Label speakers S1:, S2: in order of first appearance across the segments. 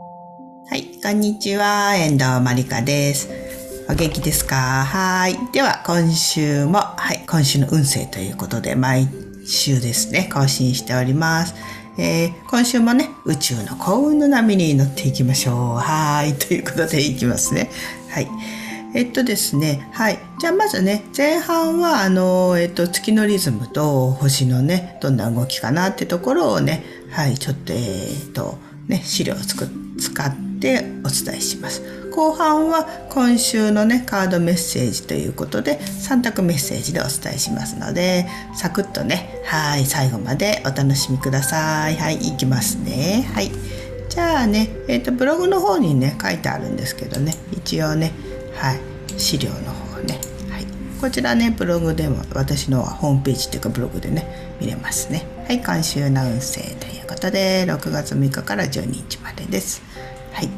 S1: はい、こんにちは。遠藤まりかです。お元気ですか？はい。では、今週も、はい、今週の運勢ということで、毎週ですね、更新しております。えー、今週もね、宇宙の幸運の波に乗っていきましょう。はい。ということでいきますね。はい。えっとですね、はい。じゃあまずね、前半は、あの、えっと、月のリズムと星のね、どんな動きかなってところをね、はい、ちょっと、えっと、ね、資料を作使ってお伝えします。後半は今週のね、カードメッセージということで、3択メッセージでお伝えしますので、サクッとね、はい、最後までお楽しみください。はい、いきますね。はい。じゃあね、えっ、と、ブログの方にね、書いてあるんですけどね、一応ね、はい、資料の方ね、はい、こちらねブログでも私のホームページっていうかブログでね見れますねはい今週の運勢ということで6月3日から12日までです。はい。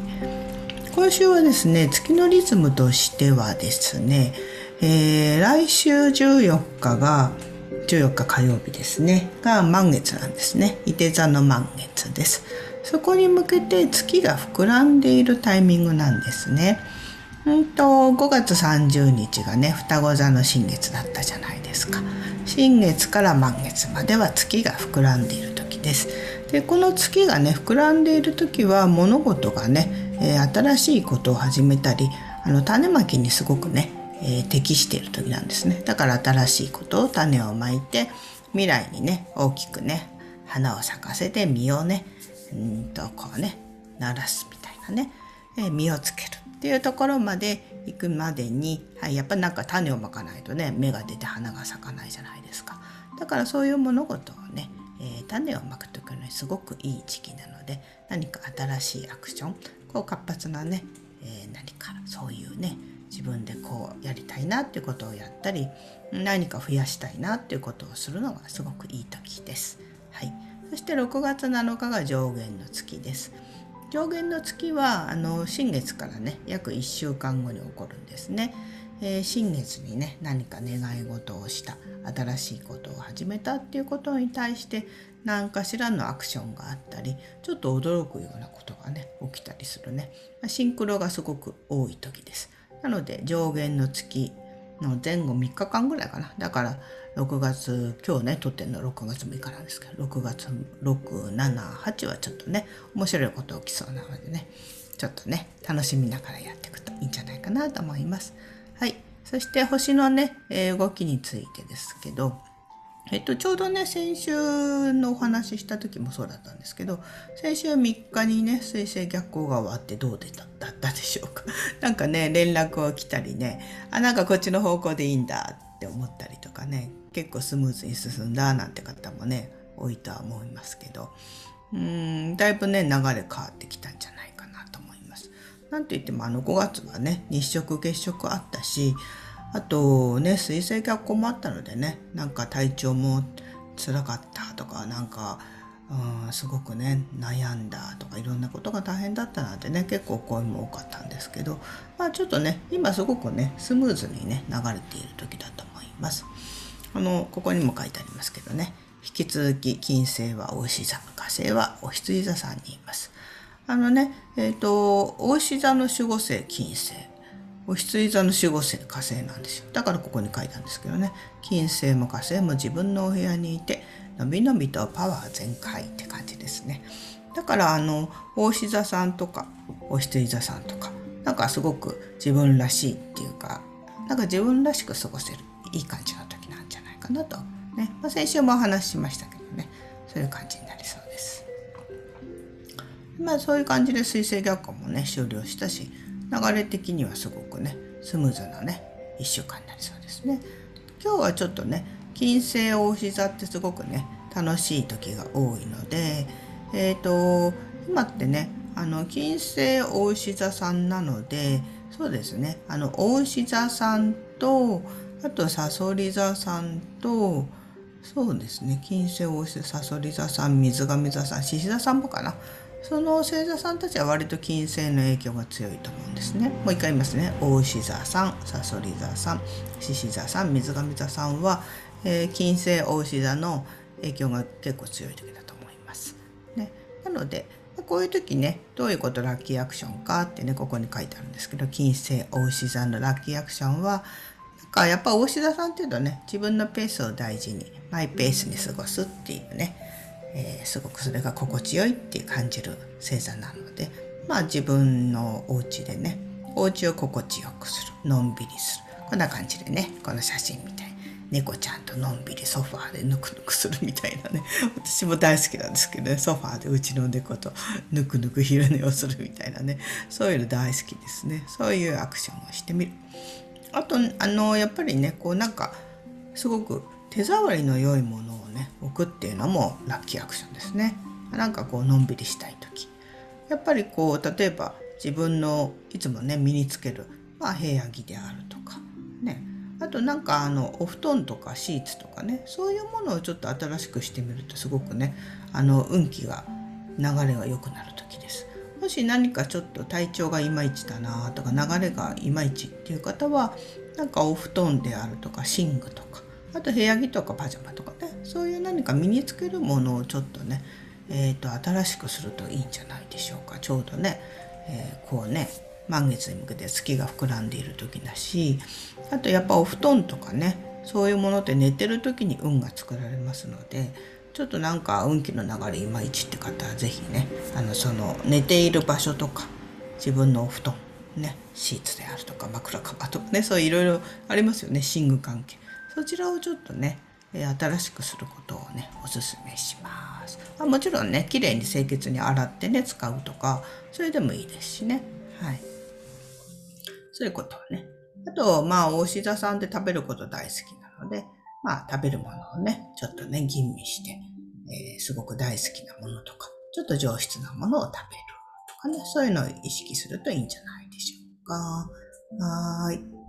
S1: 今週はですね月のリズムとしてはですね、えー、来週14日が14日火曜日ですねが満月なんですね。伊手座の満月です。そこに向けて月が膨らんでいるタイミングなんですね。うんと5月30日がね双子座の新月だったじゃないですか。新月から満月までは月が膨らんでいる時です。でこの月がね膨らんでいる時は物事がね、えー、新しいことを始めたりあの種まきにすごくね、えー、適している時なんですね。だから新しいことを種をまいて未来にね大きくね花を咲かせて実をねうんとこうね鳴らすみたいなね、えー、実をつけるっていうところまで行くまでに、はい、やっぱなんか種をまかないとね芽が出て花が咲かないじゃないですか。だからそういう物事をね、えー、種をまく時にすごくいい時期なので何か新しいアクションこう活発なね、えー、何かそういうね自分でこうやりたいなっていうことをやったり何か増やしたいなっていうことをするのがすごくいい時です。はい、そして6月7日が上限の月です。上限の月はあの新月からね約1週間後に起こるんですね。えー、新月にね何か願い事をした新しいことを始めたっていうことに対して何かしらのアクションがあったりちょっと驚くようなことがね起きたりするねシンクロがすごく多い時です。なので上限の月の前後3日間ぐらいかなだから6月今日ね撮ってるの6月6日なんですけど6月678はちょっとね面白いこと起きそうなのでねちょっとね楽しみながらやっていくといいんじゃないかなと思います。はい、そして星のね、え動きについてですけどえっと、ちょうどね先週のお話しした時もそうだったんですけど先週3日にね水星逆行が終わってどうでだったでしょうか なんかね連絡を来たりねあなんかこっちの方向でいいんだって思ったりとかね結構スムーズに進んだなんて方もね多いとは思いますけどうんだいぶね流れ変わってきたんじゃないかなと思います。なんて言ってもあの5月はね日食月食あったしあとね水星逆行もあったのでねなんか体調も辛かったとかなんかうんすごくね悩んだとかいろんなことが大変だったなんてね結構声も多かったんですけどまあちょっとね今すごくねスムーズにね流れている時だと思います。あのここにも書いてありますけどね引き続き金星は大牛座火星はお羊座さんにいます。あのねえっ、ー、と大牛座の守護星金星お羊座の守護星火星なんですよ。だからここに書いたんですけどね。金星も火星も自分のお部屋にいてのびのびとパワー全開って感じですね。だからあの大牛座さんとかお羊座さんとかなんかすごく自分らしいっていうかなんか自分らしく過ごせるいい感じの時なんじゃないかなと。ね、まあ、先週もお話ししましたけどね。そういう感じになりそうです。まあそういう感じで水星逆行もね終了したし流れ的にはすごくねスムーズなね1週間になりそうですね。今日はちょっとね金星大牛座ってすごくね楽しい時が多いのでえっ、ー、と今ってねあの金星大牛座さんなのでそうですねあの大牛座さんとあとさそり座さんとそうですね金星大牛さそり座さん水上座さん獅子座さんもかな。その星座さんたちは割と金星の影響が強いと思うんですね。もう一回言いますね。大牛座さん、さそり座さん、獅子座さん、水上座さんは、えー、金星大牛座の影響が結構強い時だと思います。ね、なのでこういう時ね、どういうことラッキーアクションかってね、ここに書いてあるんですけど、金星大牛座のラッキーアクションは、なんかやっぱ大牛座さんっていうとね、自分のペースを大事に、マイペースに過ごすっていうね、えー、すごくそれが心地よいって感じる星座なので、まあ自分のお家でね、お家を心地よくする、のんびりする。こんな感じでね、この写真みたい。猫ちゃんとのんびりソファーでぬくぬくするみたいなね。私も大好きなんですけどね、ソファーでうちの猫と ぬくぬく昼寝をするみたいなね。そういうの大好きですね。そういうアクションをしてみる。あと、あの、やっぱりね、こうなんか、すごく手触りの良いものをね、置くっていうのもラッキーアクションですね。なんかこう、のんびりしたい時。やっぱりこう、例えば自分のいつもね、身につける、まあ、部屋着であるとか、ね。あとなんかあのお布団とかシーツとかねそういうものをちょっと新しくしてみるとすごくねあの運気が流れが良くなる時です。もし何かちょっと体調がいまいちだなとか流れがいまいちっていう方はなんかお布団であるとか寝具とかあと部屋着とかパジャマとかね。そういう何か身につけるものをちょっとねえーと、新しくするといいんじゃないでしょうか。ちょうどね、えー、こうね満月に向けて月が膨らんでいる時だしあとやっぱお布団とかねそういうものって寝てる時に運が作られますのでちょっとなんか運気の流れいまいちって方は是非ねあのその寝ている場所とか自分のお布団ねシーツであるとか枕カバーとかねそういろいろありますよね。寝具関係。そちらをちょっとね新しくすることをねおすすめしますあもちろんね綺麗に清潔に洗ってね使うとかそれでもいいですしねはいそういうことをね。あと、まあ、大志座さんって食べること大好きなので、まあ、食べるものをね、ちょっとね、吟味して、えー、すごく大好きなものとか、ちょっと上質なものを食べるとかね、そういうのを意識するといいんじゃないでしょうか。はい。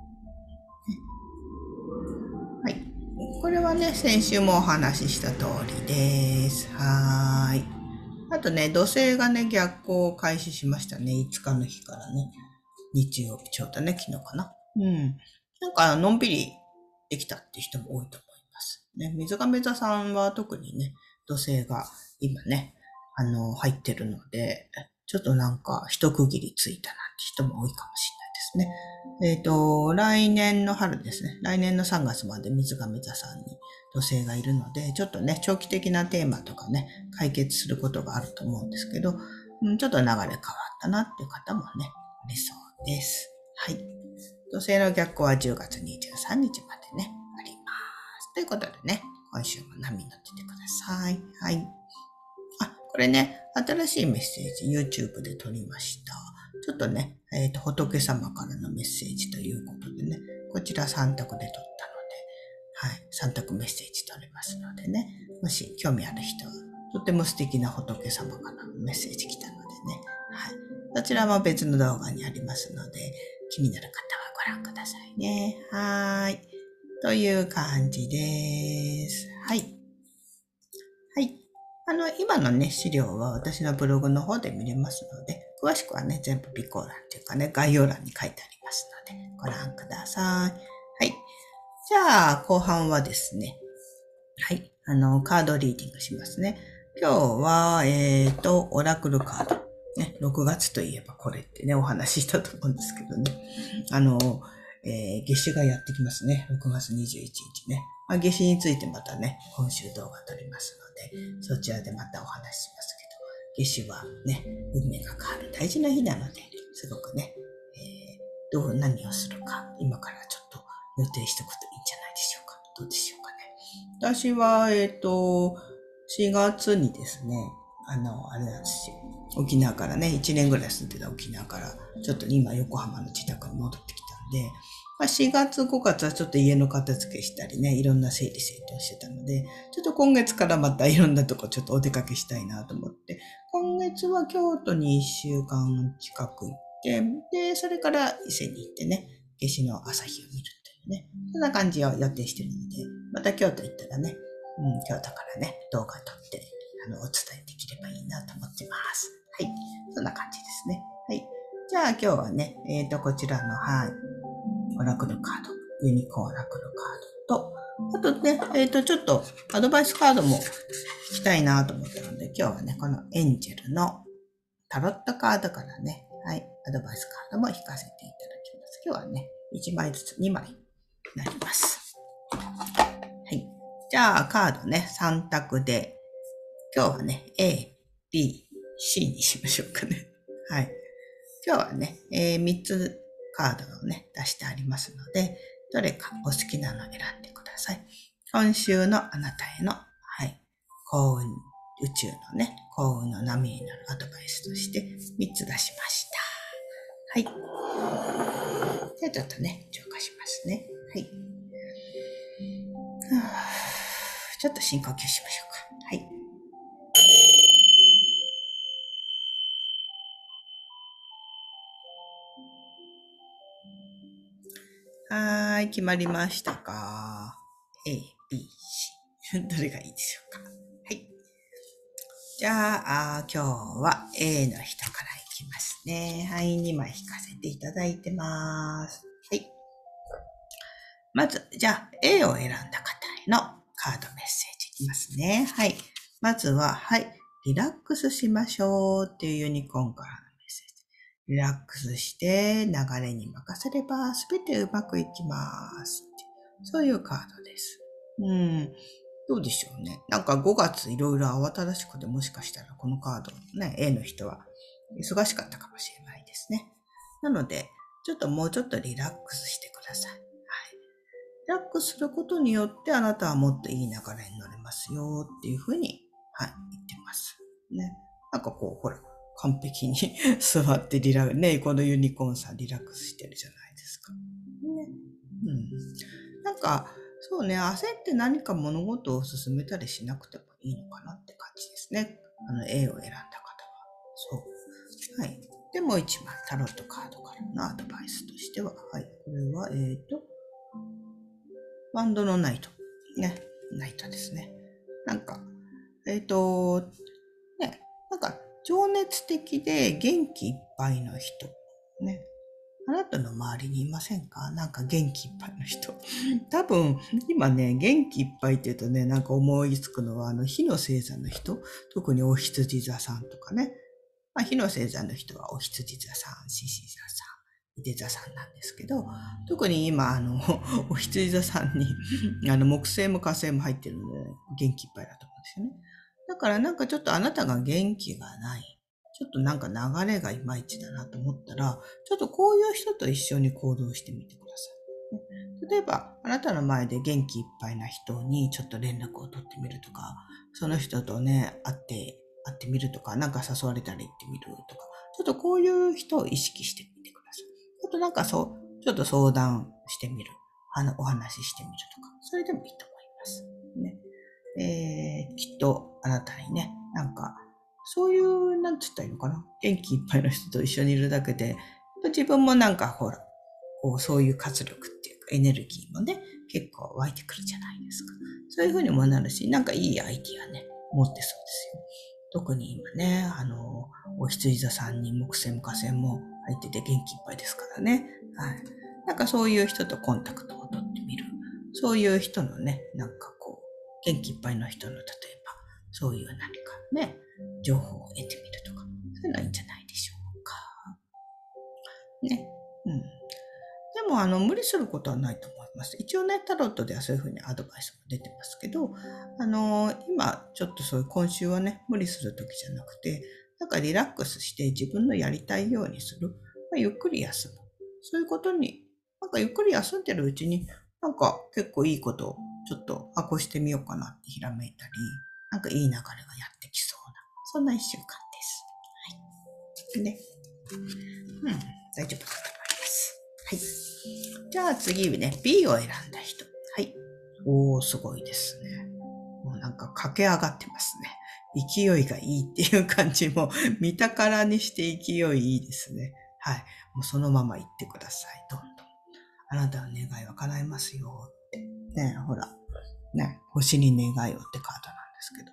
S1: これはね、先週もお話しした通りです。はーい。あとね、土星がね、逆行を開始しましたね。5日の日からね。日曜日ちょうどね、昨日かな。うん。なんか、のんびりできたって人も多いと思います。ね、水亀座さんは特にね、土星が今ね、あの、入ってるので、ちょっとなんか一区切りついたなんて人も多いかもしれないですね。えっ、ー、と、来年の春ですね。来年の3月まで水亀座さんに土星がいるので、ちょっとね、長期的なテーマとかね、解決することがあると思うんですけど、ちょっと流れ変わったなっていう方もね、ありそうです。はい。土星の逆行は10月23日までね、あります。ということでね、今週も波乗っててください。はい。あ、これね、新しいメッセージ YouTube で撮りました。ちょっとね、えっ、ー、と、仏様からのメッセージということでね、こちら3択で撮ったので、はい、3択メッセージ撮れますのでね、もし興味ある人は、とても素敵な仏様からのメッセージ来たのでね、はい、そちらも別の動画にありますので、気になる方はご覧くださいね。はい。という感じです。はい。はい。あの、今のね、資料は私のブログの方で見れますので、詳しくはね、全部備考欄っていうかね、概要欄に書いてありますので、ご覧ください。はい。じゃあ、後半はですね、はい。あの、カードリーディングしますね。今日は、えっ、ー、と、オラクルカード。ね、6月といえばこれってね、お話ししたと思うんですけどね。あの、えー、夏至がやってきますね。6月21日ね。まあ、夏至についてまたね、今週動画撮りますので、そちらでまたお話ししますけど、夏至はね、運命が変わる大事な日なので、すごくね、えー、どう、何をするか、今からちょっと予定しておくといいんじゃないでしょうか。どうでしょうかね。私は、えっ、ー、と、4月にですね、あの、あれなんですよ。沖縄からね、1年ぐらい住んでた沖縄から、ちょっと今横浜の自宅に戻ってきたんで、まあ、4月5月はちょっと家の片付けしたりね、いろんな整理整頓してたので、ちょっと今月からまたいろんなとこちょっとお出かけしたいなと思って、今月は京都に1週間近く行って、で、それから伊勢に行ってね、夏至の朝日を見るというね、そんな感じを予定してるので、また京都行ったらね、うん、京都からね、動画撮って、あの、お伝えできればいいなと思ってます。はい。そんな感じですね。はい。じゃあ今日はね、えっ、ー、と、こちらの、はい。オラクルカード、ユニコーンオラクルカードと、あとね、えっ、ー、と、ちょっとアドバイスカードも引きたいなと思ったので、今日はね、このエンジェルのタロットカードからね、はい、アドバイスカードも引かせていただきます。今日はね、1枚ずつ2枚になります。はい。じゃあ、カードね、3択で、今日はね、A、B、C にしましょうかね。はい。今日はね、えー、3つカードをね、出してありますので、どれかお好きなのを選んでください。今週のあなたへの、はい、幸運、宇宙のね、幸運の波になるアドバイスとして3つ出しました。はい。じゃあちょっとね、浄化しますね。はい。ちょっと深呼吸しましょうか。はい、決まりましたか ?A、B、C。どれがいいでしょうか？はい。じゃあ、あ今日は A の人からいきますね。はい、2枚引かせていただいてます。はい。まず、じゃあ、A を選んだ方へのカードメッセージいきますね。はい。まずは、はい。リラックスしましょうっていうユニコーンからリラックスして流れに任せれば全てうまくいきます。そういうカードです。うん。どうでしょうね。なんか5月いろいろ慌ただしくてもしかしたらこのカードね、A の人は忙しかったかもしれないですね。なので、ちょっともうちょっとリラックスしてください。はい。リラックスすることによってあなたはもっといい流れに乗れますよっていうふうに、はい、言ってます。ね。なんかこう、ほら、完璧に 座ってリラね、このユニコーンさんリラックスしてるじゃないですか。ね。うん。なんか、そうね、焦って何か物事を進めたりしなくてもいいのかなって感じですね。あの、A を選んだ方は。そう。はい。で、もう一枚、タロットカードからのアドバイスとしては、はい。これは、えっ、ー、と、ワンドのナイト。ね。ナイトですね。なんか、えっ、ー、と、ね、なんか、情熱的で元気いっぱいの人。ね。あなたの周りにいませんか？なんか元気いっぱいの人。多分、今ね、元気いっぱいって言うとね、なんか思いつくのは、あの、火の星座の人？特にお羊座さんとかね。まあ、火の星座の人はお羊座さん、獅子座さん、いて座さんなんですけど、特に今、あの、お羊座さんに、あの、木星も火星も入ってるので、元気いっぱいだと思うんですよね。だからなんかちょっとあなたが元気がない。ちょっとなんか流れがいまいちだなと思ったら、ちょっとこういう人と一緒に行動してみてください。例えば、あなたの前で元気いっぱいな人にちょっと連絡を取ってみるとか、その人とね、会って、会ってみるとか、なんか誘われたら行ってみるとか、ちょっとこういう人を意識してみてください。あとなんかそう、ちょっと相談してみる。あの、お話ししてみるとか、それでもいいと思います。ね。えー、きっとあなたにね、なんか、そういう、なんつったらいいのかな？元気いっぱいの人と一緒にいるだけで、自分もなんかほら、こう、そういう活力っていうかエネルギーもね、結構湧いてくるじゃないですか。そういうふうにもなるし、なんかいいアイディアね、持ってそうですよ。特に今ね、あの、お羊座さんに木星も火星も入ってて元気いっぱいですからね。はい。なんかそういう人とコンタクトを取ってみる。そういう人のね、なんか、元気いっぱいの人の、例えば、そういう何かね、情報を得てみるとか、そういうのはいいんじゃないでしょうか。ね。うん。でも、あの、無理することはないと思います。一応ね、タロットではそういうふうにアドバイスも出てますけど、あの、今、ちょっとそういう今週はね、無理するときじゃなくて、なんかリラックスして自分のやりたいようにする。まあ、ゆっくり休む。そういうことに、なんかゆっくり休んでるうちに、なんか結構いいことをちょっと、あ、こうしてみようかなってひらめいたり、なんかいい流れがやってきそうな、そんな一週間です。はい。ね。うん、大丈夫だと思います。はい。じゃあ次ね、B を選んだ人。はい。おー、すごいですね。もうなんか駆け上がってますね。勢いがいいっていう感じも、見たからにして勢いいいですね。はい。もうそのまま行ってください。どんどん。あなたの願いは叶えますよ。ね、ほら、ね、星に願いをってカードなんですけど、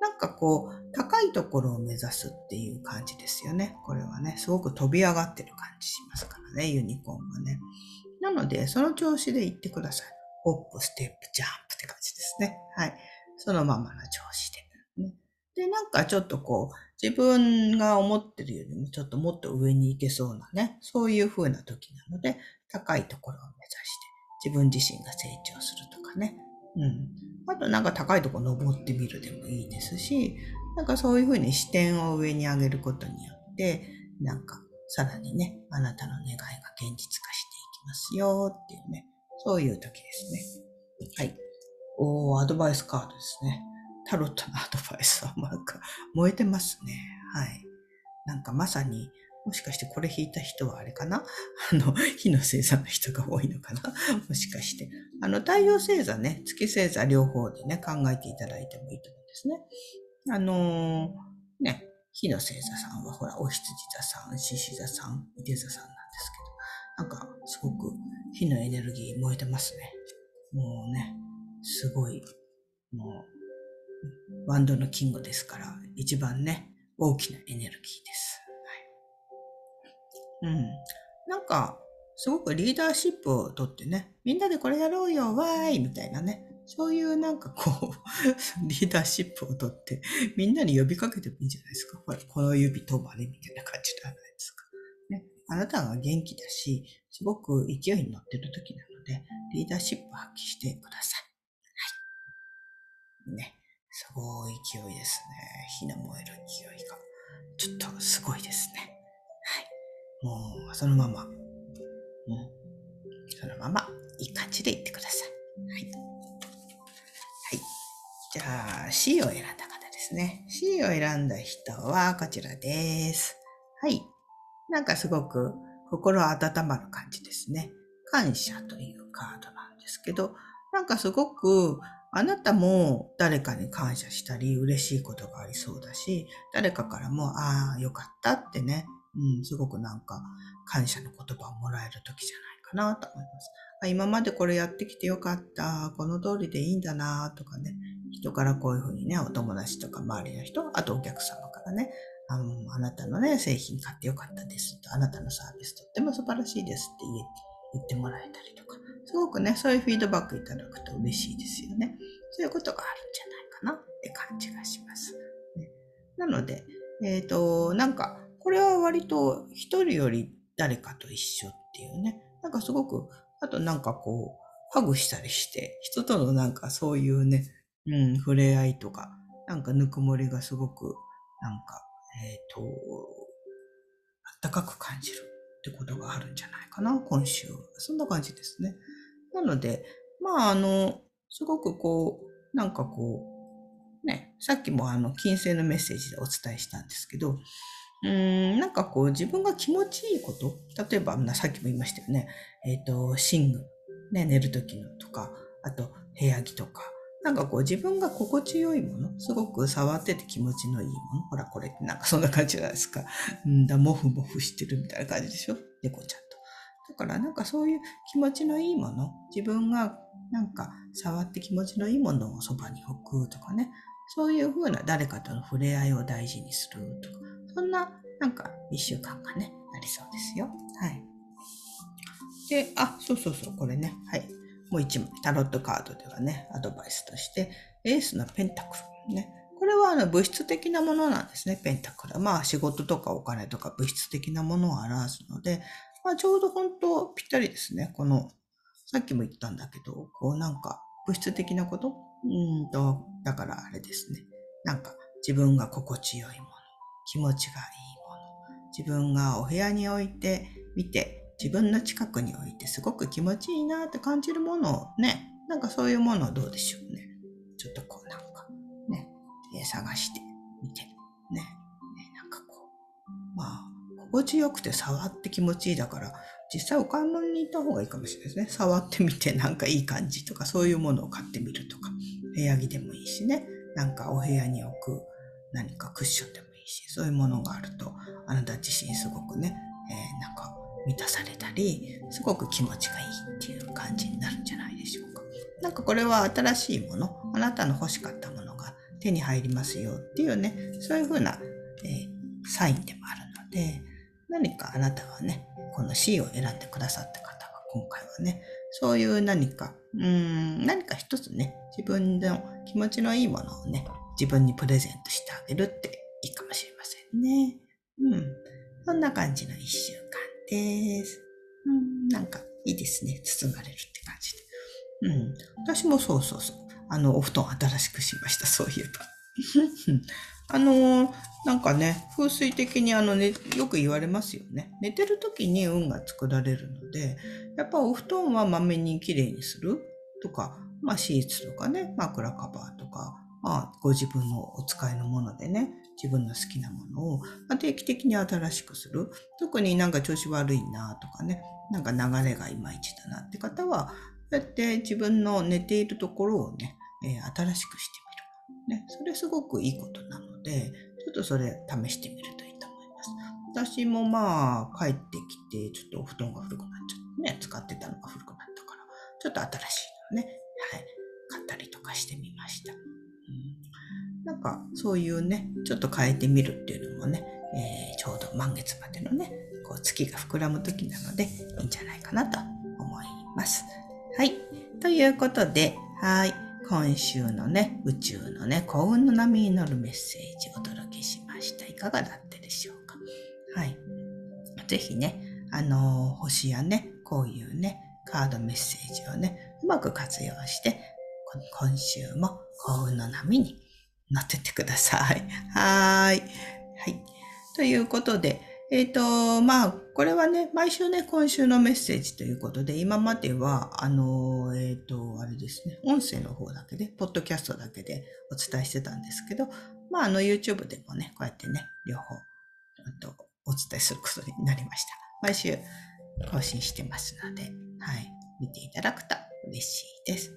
S1: なんかこう、高いところを目指すっていう感じですよね。これはね、すごく飛び上がってる感じしますからね、ユニコーンはね。なので、その調子で行ってください。ホップ、ステップ、ジャンプって感じですね。はい。そのままの調子で。ね、で、なんかちょっとこう、自分が思ってるよりもちょっともっと上に行けそうなね、そういう風な時なので、高いところを目指して、自分自身が成長するとかね。うん。あとなんか高いとこ登ってみるでもいいですし、なんかそういう風に視点を上に上げることによって、なんかさらにね、あなたの願いが現実化していきますよっていうね、そういう時ですね。はい。おー、アドバイスカードですね。タロットのアドバイスはなんか燃えてますね。はい。なんかまさに、もしかしてこれ弾いた人はあれかな？あの、火の星座の人が多いのかな？もしかして。あの、太陽星座ね、月星座両方でね、考えていただいてもいいと思うんですね。あのー、ね、火の星座さんはほら、お羊座さん、獅子座さん、伊手座さんなんですけど、なんか、すごく火のエネルギー燃えてますね。もうね、すごい、もう、ワンドのキングですから、一番ね、大きなエネルギーです。うん。なんか、すごくリーダーシップをとってね、みんなでこれやろうよ、わーいみたいなね。そういうなんかこう、リーダーシップをとって、みんなに呼びかけてもいいんじゃないですか。ほら、この指止まれみたいな感じじゃないですか。ね。あなたが元気だし、すごく勢いに乗ってる時なので、リーダーシップを発揮してください。はい。ね。すごい勢いですね。火の燃える勢いが。ちょっとすごいですね。もう、そのまま。うん。そのまま、いい感じでいってください。はい。はい。じゃあ、C を選んだ方ですね。C を選んだ人はこちらです。はい。なんかすごく心温まる感じですね。感謝というカードなんですけど、なんかすごくあなたも誰かに感謝したり嬉しいことがありそうだし、誰かからも、ああ、よかったってね、うん、すごくなんか感謝の言葉をもらえる時じゃないかなと思います。あ今までこれやってきてよかった、この通りでいいんだなとかね、人からこういうふうにね、お友達とか周りの人、あとお客様からね、あのあなたのね、製品買ってよかったですと、あなたのサービスとっても素晴らしいですって言ってもらえたりとか、すごくね、そういうフィードバックいただくと嬉しいですよね。そういうことがあるんじゃないかなって感じがします。ね、なので、えっ、ー、と、なんか、これは割と一人より誰かと一緒っていうね、なんかすごく、あとなんかこう、ハグしたりして、人とのなんかそういうね、うん、触れ合いとか、なんかぬくもりがすごく、なんか、えっ、ー、と、あったかく感じるってことがあるんじゃないかな、今週。そんな感じですね。なので、まあ、あの、すごくこう、なんかこう、ね、さっきもあの、金星のメッセージでお伝えしたんですけど、うん、なんかこう、自分が気持ちいいこと、例えば、さっきも言いましたよね、えっ、ー、と、寝具、ね、寝るときのとか、あと、部屋着とか、なんかこう自分が心地よいもの、すごく触ってて気持ちのいいもの。ほら、これってなんかそんな感じじゃないですか。うんだ、もふもふしてるみたいな感じでしょ？猫ちゃんと。だからなんかそういう気持ちのいいもの、自分がなんか触って気持ちのいいものをそばに置くとかね、そういう風な誰かとの触れ合いを大事にするとか、そんななんか一週間がね、なりそうですよ。はい。で、あ、そうそうそう、これね。はい。もう一枚、タロットカードではね、アドバイスとして、エースのペンタクル。ね。これはあの物質的なものなんですね、ペンタクル。まあ仕事とかお金とか物質的なものを表すので、まあちょうど本当ぴったりですね。このさっきも言ったんだけど、こうなんか物質的なこと？うんと、だからあれですね。なんか自分が心地よいもの、気持ちがいいもの、自分がお部屋に置いてみて、自分の近くに置いてすごく気持ちいいなって感じるものをね、なんかそういうものはどうでしょうね。ちょっとこうなんかね、探してみて、ね、ね、なんかこう、まあ、心地よくて触って気持ちいいだから、実際お買い物に行った方がいいかもしれないですね。触ってみてなんかいい感じとか、そういうものを買ってみるとか、部屋着でもいいしね。なんかお部屋に置く何かクッションでもいいし、そういうものがあると、あなた自身すごくね、えー、なんか満たされたり、すごく気持ちがいいっていう感じになるんじゃないでしょうか。なんかこれは新しいもの、あなたの欲しかったものが手に入りますよっていうね、そういうふうな、えー、サインでもあるので、何かあなたはね、この C を選んでくださった方は今回はね、そういう何か、うん、何か一つね、自分の気持ちのいいものをね、自分にプレゼントしてあげるっていいかもしれませんね。うん。そんな感じの一週間です。うん、なんかいいですね。包まれるって感じで。うん。私もそうそうそう。あの、お布団新しくしました、そういえば。あのなんかね、風水的にあのね、よく言われますよね。寝てる時に運が作られるので、やっぱお布団はまめにきれいにするとか、まあシーツとかね、枕カバーとか、まあご自分のお使いのものでね、自分の好きなものを定期的に新しくする。特になんか調子悪いなとかね、なんか流れがいまいちだなって方は、そうやって自分の寝ているところをね、えー、新しくしてみる。ね、それすごくいいことなので、ちょっとそれ試してみるといいと思います。私もまあ、帰ってきて、ちょっとお布団が古くなっちゃってね、使ってたのが古くなったから、ちょっと新しいのね、はい、買ったりとかしてみました。なんか、そういうね、ちょっと変えてみるっていうのもね、えー、ちょうど満月までのね、こう月が膨らむ時なので、いいんじゃないかなと思います。はい。ということで、はい。今週のね、宇宙のね、幸運の波に乗るメッセージをお届けしました。いかがだったでしょうか？はい。ぜひね、あのー、星やね、こういうね、カードメッセージをね、うまく活用して、今週も幸運の波に乗ってってください。はい。はい。ということで、えっ、ー、と、まあ、これはね、毎週ね、今週のメッセージということで、今までは、あの、えっ、ー、と、あれですね、音声の方だけで、ポッドキャストだけでお伝えしてたんですけど、まあ、あの、YouTube でもね、こうやってね、両方、とお伝えすることになりました。毎週更新してますので、はい、見ていただくと嬉しいです。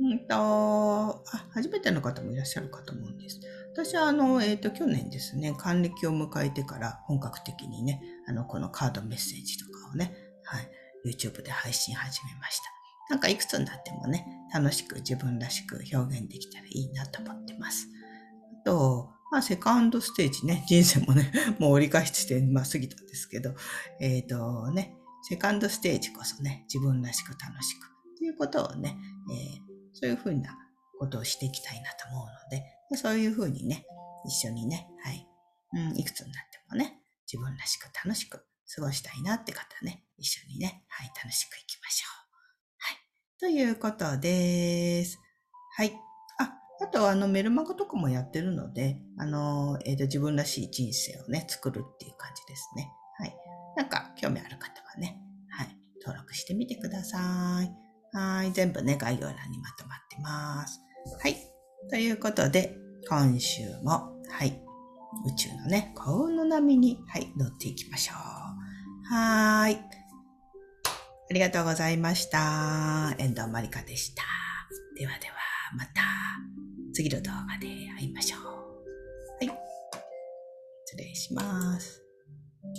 S1: うんと、あ、初めての方もいらっしゃるかと思うんです。私はあの、えっ、ー、と、去年ですね、還暦を迎えてから本格的にね、あの、このカードメッセージとかをね、はい、YouTube で配信始めました。なんかいくつになってもね、楽しく自分らしく表現できたらいいなと思ってます。あと、まあ、セカンドステージね、人生もね、もう折り返して、まあ、過ぎたんですけど、えっ、ー、とね、セカンドステージこそね、自分らしく楽しく、ということをね、え、そういうふうなことをしていきたいなと思うので、そういうふうにね、一緒にね、はい。うん、いくつになってもね、自分らしく楽しく過ごしたいなって方ね、一緒にね、はい、楽しくいきましょう。はい。ということです。はい。あ、あとあのメルマガとかもやってるので、あの、えっ、ー、と、自分らしい人生をね、作るっていう感じですね。はい。なんか興味ある方はね、はい、登録してみてください。はい。全部ね、概要欄にまとまってます。はい。ということで、今週も、はい。宇宙のね、幸運の波に、はい、乗っていきましょう。はい。ありがとうございました。遠藤まりかでした。ではでは、また、次の動画で会いましょう。はい。失礼します。